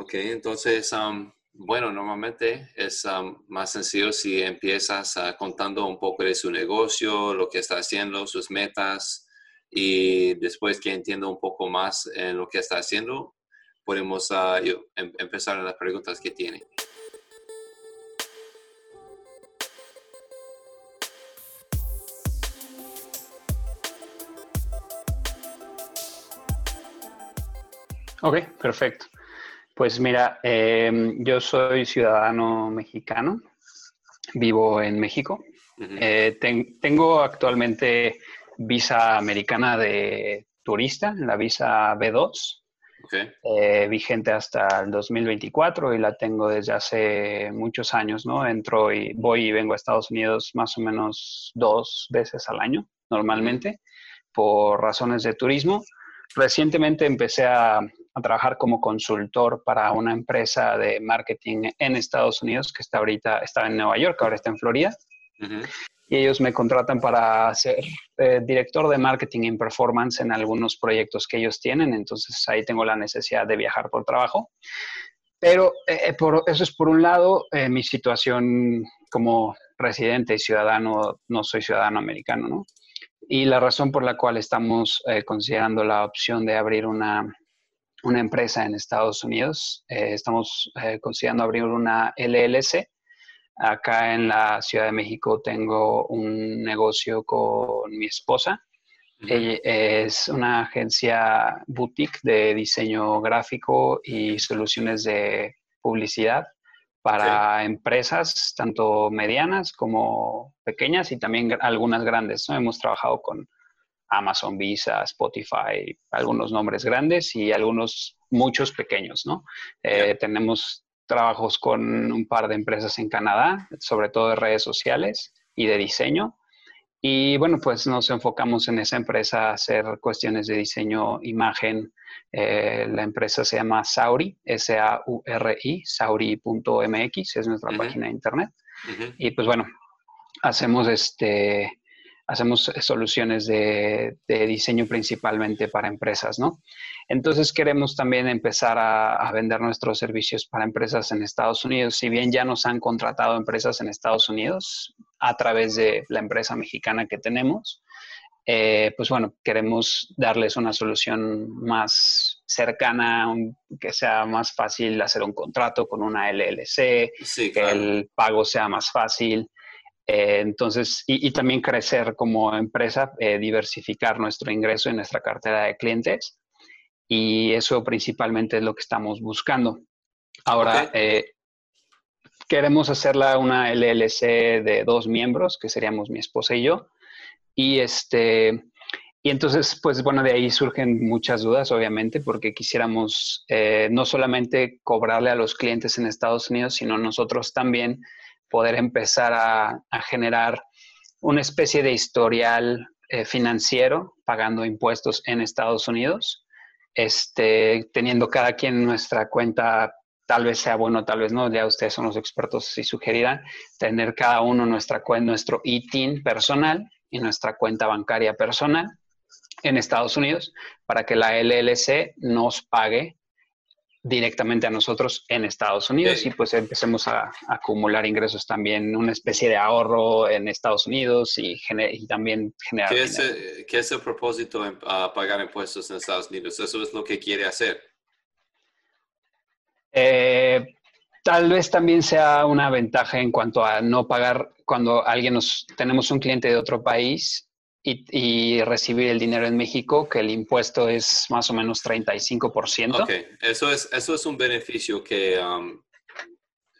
Ok, entonces, um, bueno, normalmente es um, más sencillo si empiezas uh, contando un poco de su negocio, lo que está haciendo, sus metas, y después que entienda un poco más en lo que está haciendo, podemos uh, em, empezar las preguntas que tiene. Ok, perfecto. Pues mira, em, yo soy ciudadano mexicano, vivo en México. Eh, tengo actualmente visa americana de turista, la visa B2, eh, vigente hasta el 2024 y la tengo desde hace muchos años, ¿no? Entro y voy y vengo a Estados Unidos más o menos dos veces al año, normalmente, por razones de turismo. Recientemente empecé a a trabajar como consultor para una empresa de marketing en Estados Unidos que está ahorita, está en Nueva York, ahora está en Florida. Y ellos me contratan para ser eh, director de marketing y performance en algunos proyectos que ellos tienen. Entonces ahí tengo la necesidad de viajar por trabajo. Pero eh, por, eso es por un lado mi situación como residente y ciudadano, no soy ciudadano americano, ¿no? Y la razón por la cual estamos eh, considerando la opción de abrir una una empresa en Estados Unidos. Eh, estamos eh, considerando abrir una LLC. Acá en la Ciudad de México tengo un negocio con mi esposa. Ella es una agencia boutique de diseño gráfico y soluciones de publicidad para empresas, tanto medianas como pequeñas y también algunas grandes. Hemos trabajado con Amazon Visa, Spotify, algunos nombres grandes y algunos muchos pequeños, ¿no? Eh, tenemos trabajos con un par de empresas en Canadá, sobre todo de redes sociales y de diseño. Y bueno, pues nos enfocamos en esa empresa a hacer cuestiones de diseño, imagen. Eh, la empresa se llama Sauri, S-A-U-R-I, sauri.mx, es nuestra página de internet. Y pues bueno, hacemos este, hacemos soluciones de, diseño principalmente para empresas, ¿no? Entonces queremos también empezar a, vender nuestros servicios para empresas en Estados Unidos. Si bien ya nos han contratado empresas en Estados Unidos a través de la empresa mexicana que tenemos, eh, pues bueno, queremos darles una solución más cercana, que sea más fácil hacer un contrato con una LLC, que el pago sea más fácil. Eh, entonces, y, también crecer como empresa, eh, diversificar nuestro ingreso en nuestra cartera de clientes. Y eso principalmente es lo que estamos buscando. Ahora, eh, queremos hacerla una LLC de dos miembros, que seríamos mi esposa y yo. Y este, y entonces, pues bueno, de ahí surgen muchas dudas, obviamente, porque quisiéramos no solamente cobrarle a los clientes en Estados Unidos, sino nosotros también poder empezar a, generar una especie de historial eh, financiero pagando impuestos en Estados Unidos, este, teniendo cada quien nuestra cuenta, tal vez sea bueno, tal vez no, ya ustedes son los expertos si sugerirán, tener cada uno nuestra, nuestro ITIN personal y nuestra cuenta bancaria personal en Estados Unidos para que la LLC nos pague directamente a nosotros en Estados Unidos y pues empecemos a, acumular ingresos también, una especie de ahorro en Estados Unidos y, también generar... ¿Qué es, el, ¿Qué es, el propósito de pagar impuestos en Estados Unidos? ¿Eso es lo que quiere hacer? Eh, tal vez también sea una ventaja en cuanto a no pagar cuando alguien nos tenemos un cliente de otro país y, recibir el dinero en México, que el impuesto es más o menos 35%. Ok, eso es, eso es un beneficio que um,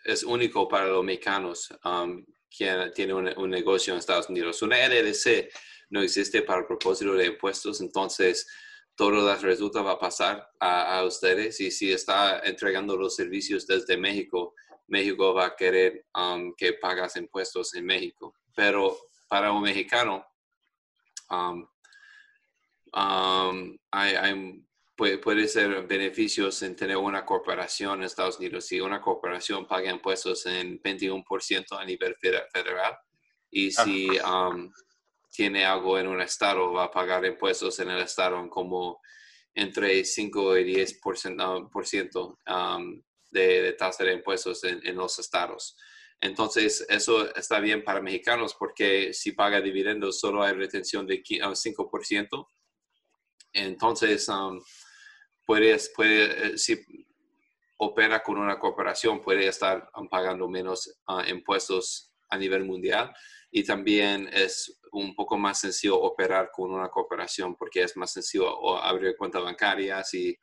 es único para los mexicanos um, quien tiene un, negocio en Estados Unidos. Una LLC no existe para el propósito de impuestos, entonces todo las resulta va a pasar a, ustedes y si está entregando los servicios desde México, México va a querer um, que pagas impuestos en México. Pero para un mexicano, Um, um, hay, puede, ser beneficios en tener una corporación en Estados Unidos. Si una corporación paga impuestos en 21% a nivel federal y si um, tiene algo en un estado, va a pagar impuestos en el estado como entre 5 y 10% por ciento, de, tasa de impuestos en, los estados. Entonces, eso está bien para mexicanos porque si paga dividendos solo hay retención de 5%. Entonces, um, puedes, puede, eh, si opera con una corporación, puede estar um, pagando menos uh, impuestos a nivel mundial. Y también es un poco más sencillo operar con una corporación porque es más sencillo abrir cuentas bancarias y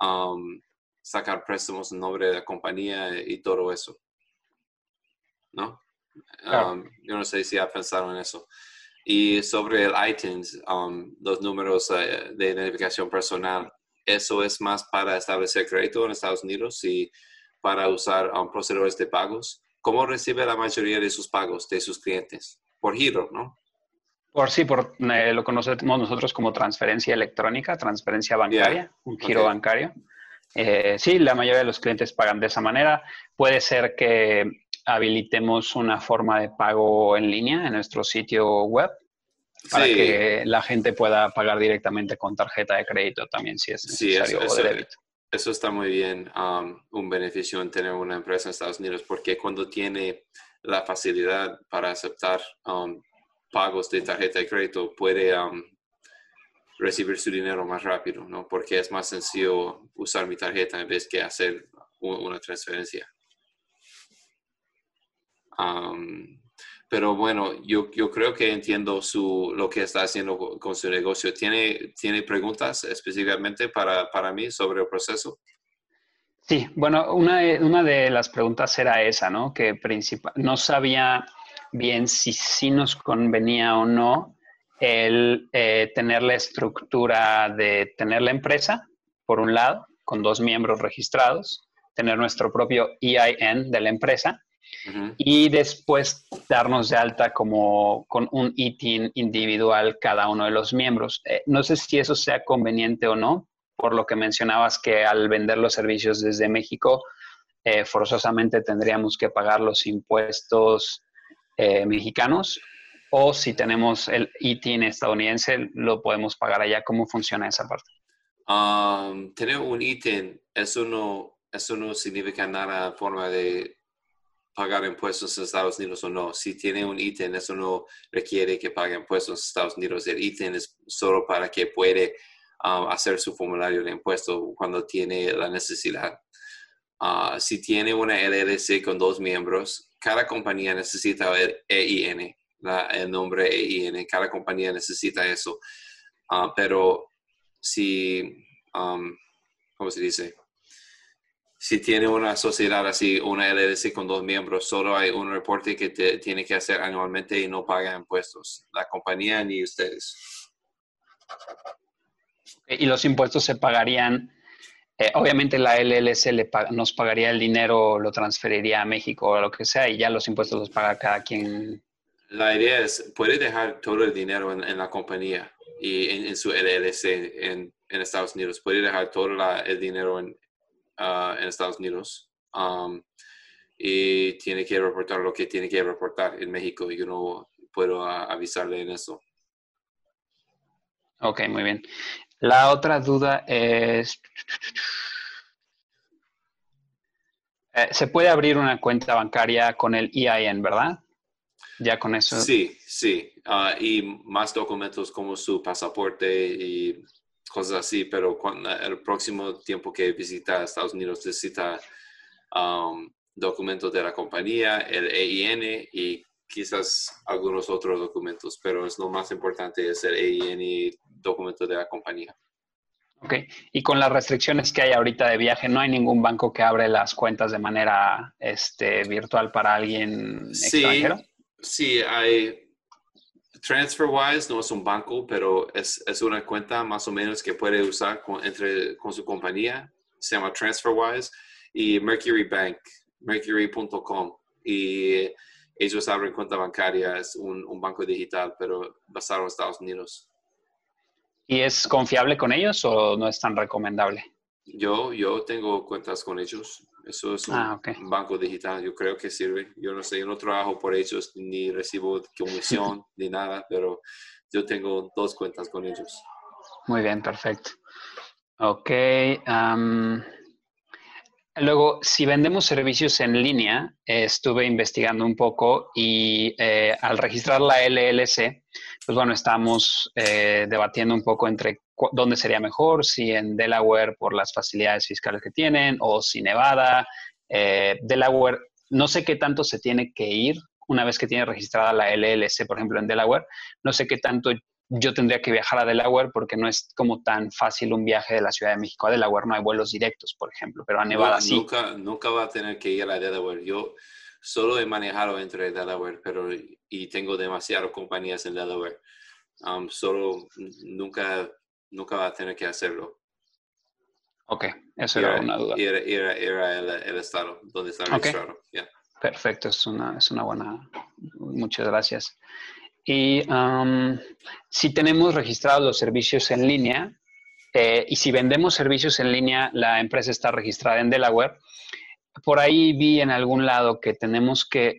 um, sacar préstamos en nombre de la compañía y todo eso. ¿No? Um, yo no sé si ha pensado en eso. Y sobre el iTunes, um, los números eh, de identificación personal, eso es más para establecer crédito en Estados Unidos y para usar um, procesadores de pagos. ¿Cómo recibe la mayoría de sus pagos de sus clientes? Por giro, ¿no? Por sí, por eh, lo conocemos nosotros como transferencia electrónica, transferencia bancaria, un giro bancario. Eh, sí, la mayoría de los clientes pagan de esa manera. Puede ser que habilitemos una forma de pago en línea en nuestro sitio web para que la gente pueda pagar directamente con tarjeta de crédito también si es necesario eso, o de débito. Eso está muy bien, um, un beneficio en tener una empresa en Estados Unidos porque cuando tiene la facilidad para aceptar um, pagos de tarjeta de crédito puede um, recibir su dinero más rápido, ¿no? Porque es más sencillo usar mi tarjeta en vez que hacer una transferencia. Pero bueno, yo, yo, creo que entiendo su, lo que está haciendo con su negocio. ¿Tiene, tiene preguntas específicamente para, para mí sobre el proceso? Sí, bueno, una, una de las preguntas era esa, ¿no? Que principal, no sabía bien si sí nos convenía o no el eh, tener la estructura de tener la empresa, por un lado, con dos miembros registrados, tener nuestro propio EIN de la empresa y después darnos de alta como con un ITIN individual cada uno de los miembros. Eh, no sé si eso sea conveniente o no, por lo que mencionabas que al vender los servicios desde México, eh, forzosamente tendríamos que pagar los impuestos mexicanos o si tenemos el ITIN estadounidense, lo podemos pagar allá. ¿Cómo funciona esa parte? Um, tener un ITIN, eso no, eso no significa nada forma de pagar impuestos en Estados Unidos o no. Si tiene un ITIN, eso no requiere que pague impuestos en Estados Unidos. El ITIN es solo para que puede um, hacer su formulario de impuesto cuando tiene la necesidad. Uh, si tiene una LLC con dos miembros, cada compañía necesita el EIN el nombre en cada compañía necesita eso. Ah, pero si, um, ¿cómo se dice? Si tiene una sociedad así, una LLC con dos miembros, solo hay un reporte que tiene que hacer anualmente y no paga impuestos, la compañía ni ustedes. Y los impuestos se pagarían, eh, obviamente la LLC le nos pagaría el dinero, lo transferiría a México o lo que sea, y ya los impuestos los paga cada quien la idea es, puede dejar todo el dinero en, la compañía y en, su LLC en, Estados Unidos. Puede dejar todo el dinero en, ah, Estados Unidos. Um, y tiene que reportar lo que tiene que reportar en México. Yo no puedo avisarle en eso. Ok, muy bien. La otra duda es... Eh, se puede abrir una cuenta bancaria con el EIN, ¿verdad? Ya con eso. Sí, sí. Ah, y más documentos como su pasaporte y cosas así, pero cuando, el próximo tiempo que visita Estados Unidos necesita um, documentos de la compañía, el EIN y quizás algunos otros documentos, pero es lo más importante es el EIN y documentos de la compañía. Ok, y con las restricciones que hay ahorita de viaje, ¿no hay ningún banco que abre las cuentas de manera este, virtual para alguien extranjero? Sí, hay. TransferWise no es un banco, pero es, una cuenta más o menos que puede usar con, entre, con su compañía. Se llama TransferWise y Mercury Bank, mercury.com. Y ellos abren cuenta bancaria, es un, un, banco digital, pero basado en Estados Unidos. ¿Y es confiable con ellos o no es tan recomendable? Yo, yo tengo cuentas con ellos. Eso es un ah, banco digital, yo creo que sirve. Yo no sé, yo no trabajo por ellos, ni recibo comisión, ni nada, pero yo tengo dos cuentas con ellos. Muy bien, perfecto. Ok. Luego, si vendemos servicios en línea, estuve investigando un poco y eh, al registrar la LLC, pues bueno, estamos eh, debatiendo un poco entre dónde sería mejor, si en Delaware por las facilidades fiscales que tienen o si Nevada. Eh, Delaware, no sé qué tanto se tiene que ir una vez que tiene registrada la LLC, por ejemplo, en Delaware. No sé qué tanto yo tendría que viajar a Delaware porque no es como tan fácil un viaje de la Ciudad de México a Delaware. No hay vuelos directos, por ejemplo, pero a Nevada sí. Nunca, nunca va a tener que ir a Delaware. Yo solo he manejado entre Delaware, pero y tengo demasiadas compañías en Delaware. Um, solo nunca, nunca va a tener que hacerlo. Ok, eso era, una duda. Era, el, estado donde está registrado. Perfecto, es una, es una buena. Muchas gracias. Y si tenemos registrados los servicios en línea eh, y si vendemos servicios en línea, la empresa está registrada en Delaware. Por ahí vi en algún lado que tenemos que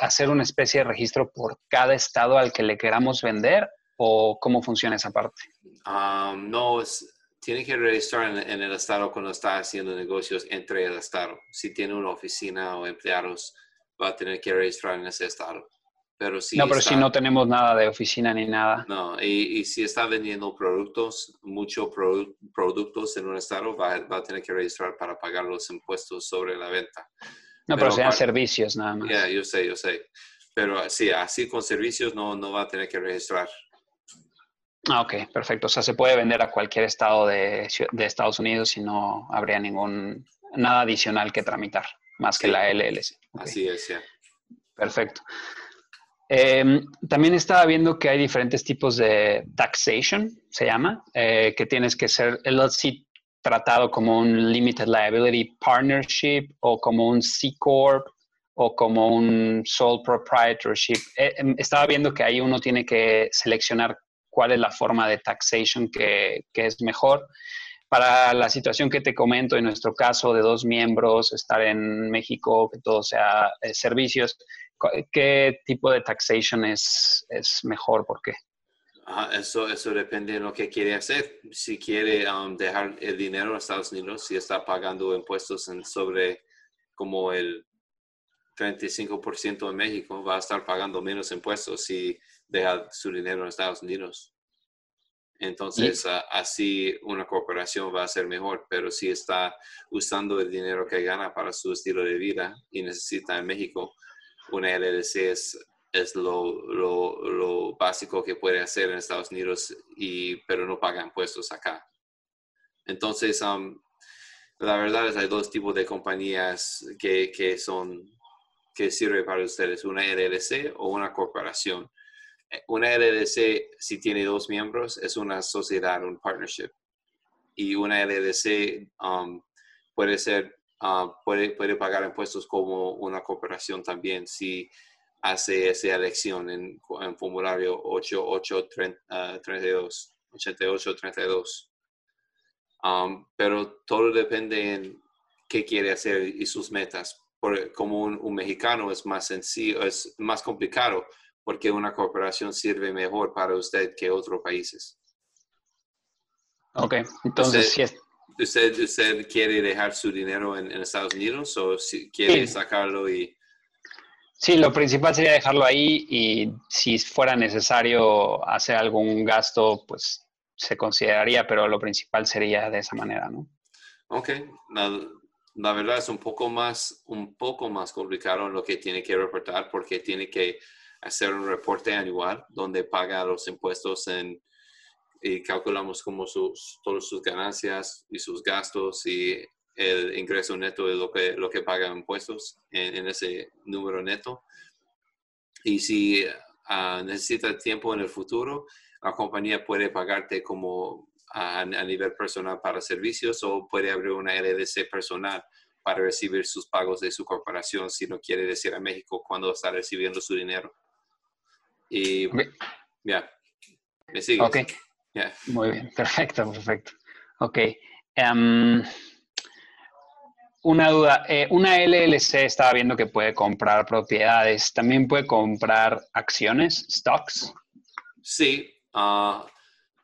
hacer una especie de registro por cada estado al que le queramos vender o cómo funciona esa parte. no, tiene que registrar en, en, el estado cuando está haciendo negocios entre el estado. Si tiene una oficina o empleados, va a tener que registrar en ese estado. Pero si no, pero si no tenemos nada de oficina ni nada. No, y, si está vendiendo productos, muchos productos en un estado, va, a tener que registrar para pagar los impuestos sobre la venta. No, pero, sean servicios nada más. Ya, yo sé, yo sé. Pero sí, así con servicios no, no va a tener que registrar. Ah, ok, perfecto. O sea, se puede vender a cualquier estado de, de Estados Unidos y no habría ningún, nada adicional que tramitar, más que la LLC. Así es, ya. Perfecto. Em, también estaba viendo que hay diferentes tipos de taxation, se llama, eh, que tienes que ser LLC tratado como un Limited Liability Partnership o como un C Corp o como un Sole Proprietorship. Eh, em, estaba viendo que ahí uno tiene que seleccionar cuál es la forma de taxation que, que es mejor. Para la situación que te comento, en nuestro caso de dos miembros, estar en México, que todo sea eh, servicios, ¿Qué tipo de taxation es, es mejor? ¿Por qué? eso, eso depende de lo que quiere hacer. Si quiere um, dejar el dinero en Estados Unidos, si está pagando impuestos en sobre como el 35% en México, va a estar pagando menos impuestos si deja su dinero en Estados Unidos. Entonces, así una corporación va a ser mejor, pero si está usando el dinero que gana para su estilo de vida y necesita en México, una LLC es, es lo, lo, básico que puede hacer en Estados Unidos, y, pero no paga impuestos acá. Entonces, um, la verdad es hay dos tipos de compañías que, que son que sirven para ustedes, una LLC o una corporación. Una LLC, si tiene dos miembros, es una sociedad, un partnership. Y una LLC um, puede ser Ah, puede, puede pagar impuestos como una cooperación también si hace esa elección en, en formulario 8832. 8832. Um, pero todo depende en qué quiere hacer y sus metas. Por, como un, mexicano es más sencillo, es más complicado porque una cooperación sirve mejor para usted que otros países. Ok, entonces si es, ¿Usted, ¿Usted quiere dejar su dinero en, Estados Unidos o si quiere sacarlo y...? Sí, lo principal sería dejarlo ahí y si fuera necesario hacer algún gasto, pues se consideraría, pero lo principal sería de esa manera, ¿no? Ok, la, verdad es un poco más, un poco más complicado lo que tiene que reportar porque tiene que hacer un reporte anual donde paga los impuestos en y calculamos como sus, todas sus ganancias y sus gastos y el ingreso neto de lo que, lo que pagan impuestos en, ese número neto. Y si uh, necesita tiempo en el futuro, la compañía puede pagarte como a, nivel personal para servicios o puede abrir una LLC personal para recibir sus pagos de su corporación si no quiere decir a México cuando está recibiendo su dinero. Y ya, me sigue. Okay. Muy bien, perfecto, perfecto. Ok. Em, una duda, eh, una LLC estaba viendo que puede comprar propiedades, ¿también puede comprar acciones, stocks? Sí, ah,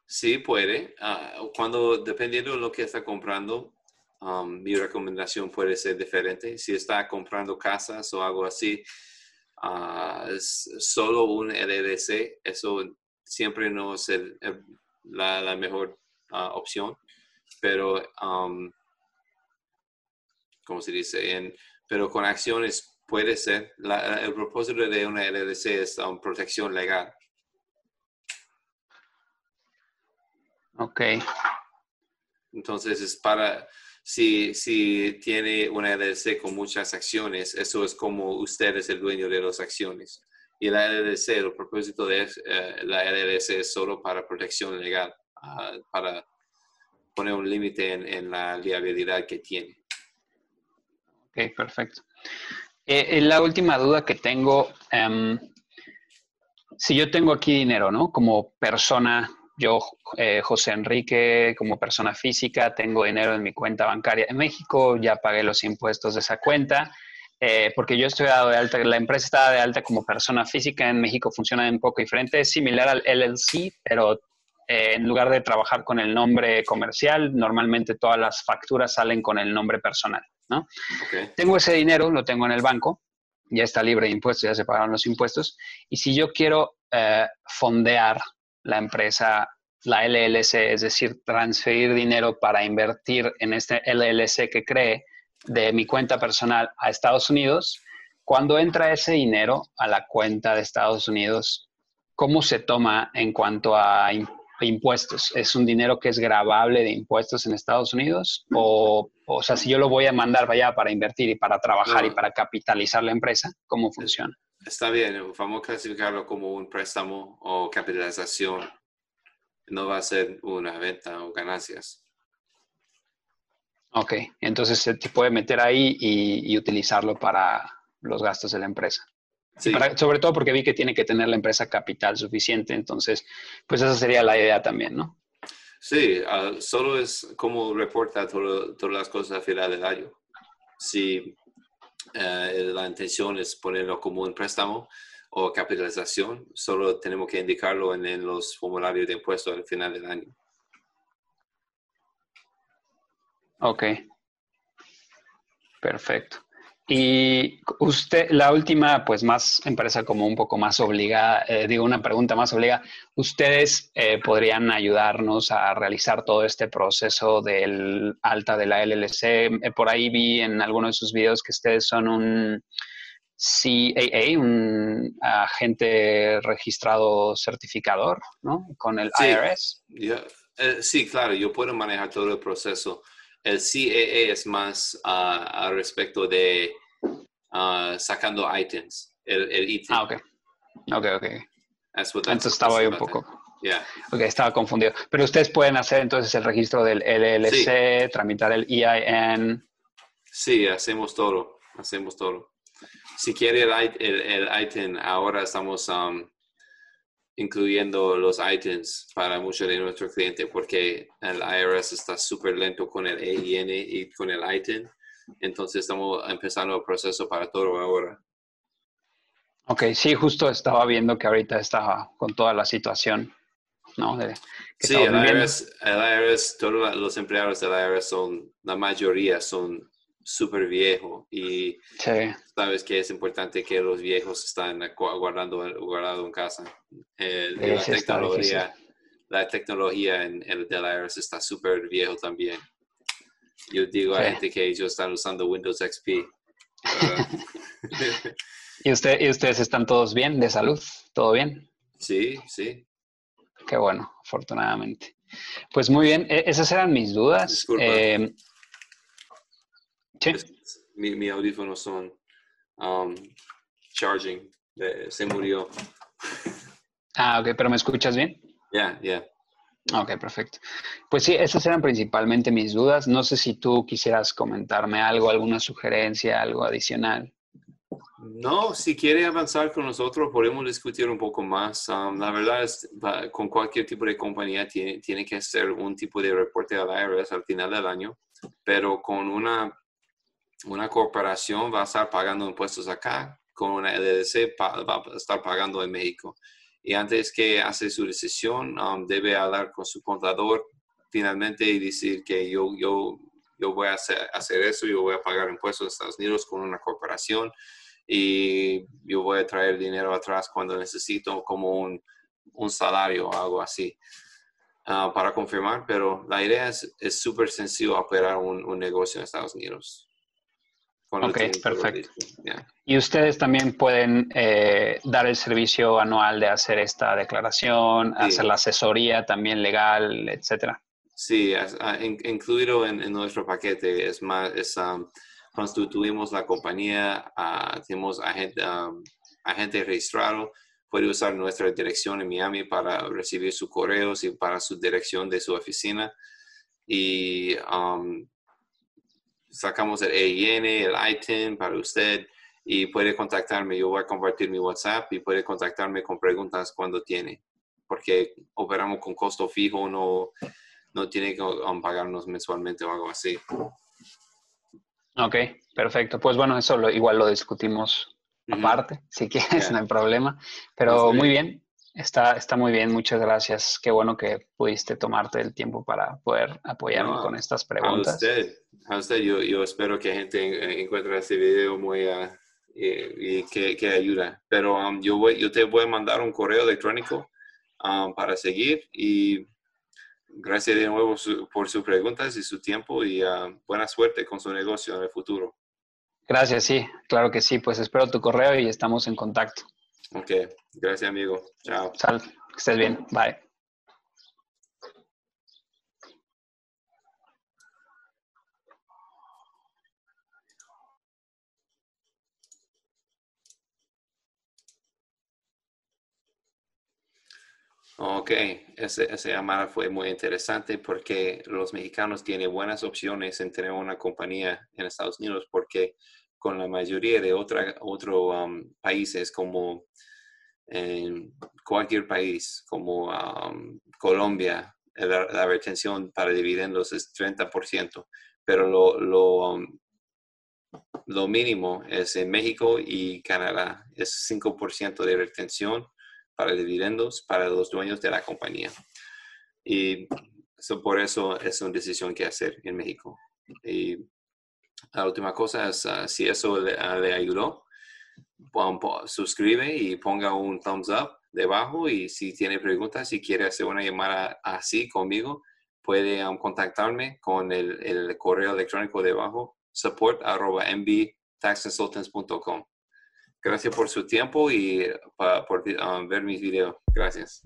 sí puede. Ah, cuando, dependiendo de lo que está comprando, um, mi recomendación puede ser diferente. Si está comprando casas o algo así, uh, es solo un LLC, eso siempre no es la, mejor uh, opción, pero, um, ¿cómo se dice? pero con acciones puede ser. el propósito de una LLC es um, protección legal. Ok. Entonces es para, si, si tiene una LLC con muchas acciones, eso es como usted es el dueño de las acciones. Y la LLC, el propósito de eh, la LLC es solo para protección legal, ah, para poner un límite en, la liabilidad que tiene. Ok, perfecto. Eh, la última duda que tengo, em, si yo tengo aquí dinero, ¿no? Como persona yo, eh, José Enrique, como persona física, tengo dinero en mi cuenta bancaria en México, ya pagué los impuestos de esa cuenta, eh, porque yo estoy dado de alta, la empresa está de alta como persona física en México, funciona un poco diferente, es similar al LLC, pero eh, en lugar de trabajar con el nombre comercial, normalmente todas las facturas salen con el nombre personal, ¿no? Tengo ese dinero, lo tengo en el banco, ya está libre de impuestos, ya se pagaron los impuestos, y si yo quiero fondear la empresa, la LLC, es decir, transferir dinero para invertir en este LLC que cree de mi cuenta personal a Estados Unidos, cuando entra ese dinero a la cuenta de Estados Unidos, ¿cómo se toma en cuanto a impuestos? ¿Es un dinero que es grabable de impuestos en Estados Unidos? O, o sea, si yo lo voy a mandar allá para invertir y para trabajar y para capitalizar la empresa, ¿cómo funciona? Está bien, vamos a clasificarlo como un préstamo o capitalización. No va a ser una venta o ganancias. Ok, entonces se puede meter ahí y, utilizarlo para los gastos de la empresa. sobre todo porque vi que tiene que tener la empresa capital suficiente, entonces, pues esa sería la idea también, ¿no? Sí, ah, solo es como reporta todas las cosas a final del año. Si eh, la intención es ponerlo como un préstamo o capitalización, solo tenemos que indicarlo en, los formularios de impuestos al final del año. Ok. Perfecto. Y usted, la última, pues más empresa como un poco más obligada, eh, digo una pregunta más obligada, ¿ustedes eh, podrían ayudarnos a realizar todo este proceso del alta de la LLC? Eh, por ahí vi en algunos de sus videos que ustedes son un CAA, un agente registrado certificador, ¿no? Con el IRS. sí, claro, yo puedo manejar todo el proceso el CAA es más uh, al respecto de uh, sacando items, el, el Ah, ok. Ok, ok. Entonces estaba ahí un poco. Yeah. Ok, estaba confundido. Pero ustedes pueden hacer entonces el registro del LLC, tramitar el EIN. Sí, hacemos todo. Hacemos todo. Si quiere el, el, el item, ahora estamos um, incluyendo los items para muchos de nuestros clientes porque el IRS está súper lento con el EIN y con el item. Entonces estamos empezando el proceso para todo ahora. Ok, sí, justo estaba viendo que ahorita está con toda la situación, ¿no? sí, el IRS, el IRS, todos los empleados del IRS son, la mayoría son súper viejo y sabes que es importante que los viejos están guardando guardado en casa. la, tecnología, la tecnología en el del IRS está súper viejo también. Yo digo a gente que ellos están usando Windows XP. ¿Y, usted, ¿Y ustedes están todos bien de salud? ¿Todo bien? Sí, sí. Qué bueno, afortunadamente. Pues muy bien, e-, esas eran mis dudas. Eh, mi, mi audífonos son um, charging. se murió. Ah, ok, pero ¿me escuchas bien? Ya, ya. Ok, perfecto. Pues sí, esas eran principalmente mis dudas. No sé si tú quisieras comentarme algo, alguna sugerencia, algo adicional. No, si quiere avanzar con nosotros, podemos discutir un poco más. Um, la verdad es, con cualquier tipo de compañía tiene, tiene que hacer un tipo de reporte al IRS al final del año, pero con una una corporación va a estar pagando impuestos acá, con una LLC va a estar pagando en México. Y antes que hace su decisión, um, debe hablar con su contador finalmente y decir que yo, yo yo voy a hacer, hacer eso, yo voy a pagar impuestos en Estados Unidos con una corporación y yo voy a traer dinero atrás cuando necesito como un, un salario o algo así. Ah, para confirmar, pero la idea es súper sencillo operar un, un, negocio en Estados Unidos. Ok, perfecto. Y ustedes también pueden eh, dar el servicio anual de hacer esta declaración, hacer la asesoría también legal, etcétera. Sí, ah, incluido en, nuestro paquete. Es más, es, um, constituimos la compañía, uh, tenemos agente, agente registrado, puede usar nuestra dirección en Miami para recibir sus correos y para su dirección de su oficina. Y um, sacamos el EIN, el ITIN para usted y puede contactarme. Yo voy a compartir mi WhatsApp y puede contactarme con preguntas cuando tiene, porque operamos con costo fijo, no, no tiene que pagarnos mensualmente o algo así. Ok, perfecto. Pues bueno, eso lo, igual lo discutimos aparte, si quieres, no hay problema. Pero muy bien, Está, está muy bien, muchas gracias. Qué bueno que pudiste tomarte el tiempo para poder apoyarme con estas preguntas. A usted, a usted yo, yo, espero que gente encuentre este video muy uh, y, que, que, ayuda. Pero um, yo, voy, yo te voy a mandar un correo electrónico um, para seguir y gracias de nuevo por sus preguntas y su tiempo y uh, buena suerte con su negocio en el futuro. Gracias, sí, claro que sí. Pues espero tu correo y estamos en contacto. Ok, gracias amigo. Chao. Sal, que estés bien. Bye. Ok, ese, esa llamada fue muy interesante porque los mexicanos tienen buenas opciones en tener una compañía en Estados Unidos porque con la mayoría de otros um, países como en cualquier país, como um, Colombia, la, retención para dividendos es 30%, pero lo, lo, um, lo mínimo es en México y Canadá, es 5% de retención para dividendos para los dueños de la compañía. Y por eso es una decisión que hacer en México. Y la última cosa es, ah, si eso le, ah, le ayudó, suscribe y ponga un thumbs up debajo y si tiene preguntas, si quiere hacer una llamada así conmigo, puede um, contactarme con el, correo electrónico debajo, support arroba. Gracias por su tiempo y por um, ver mis videos. Gracias.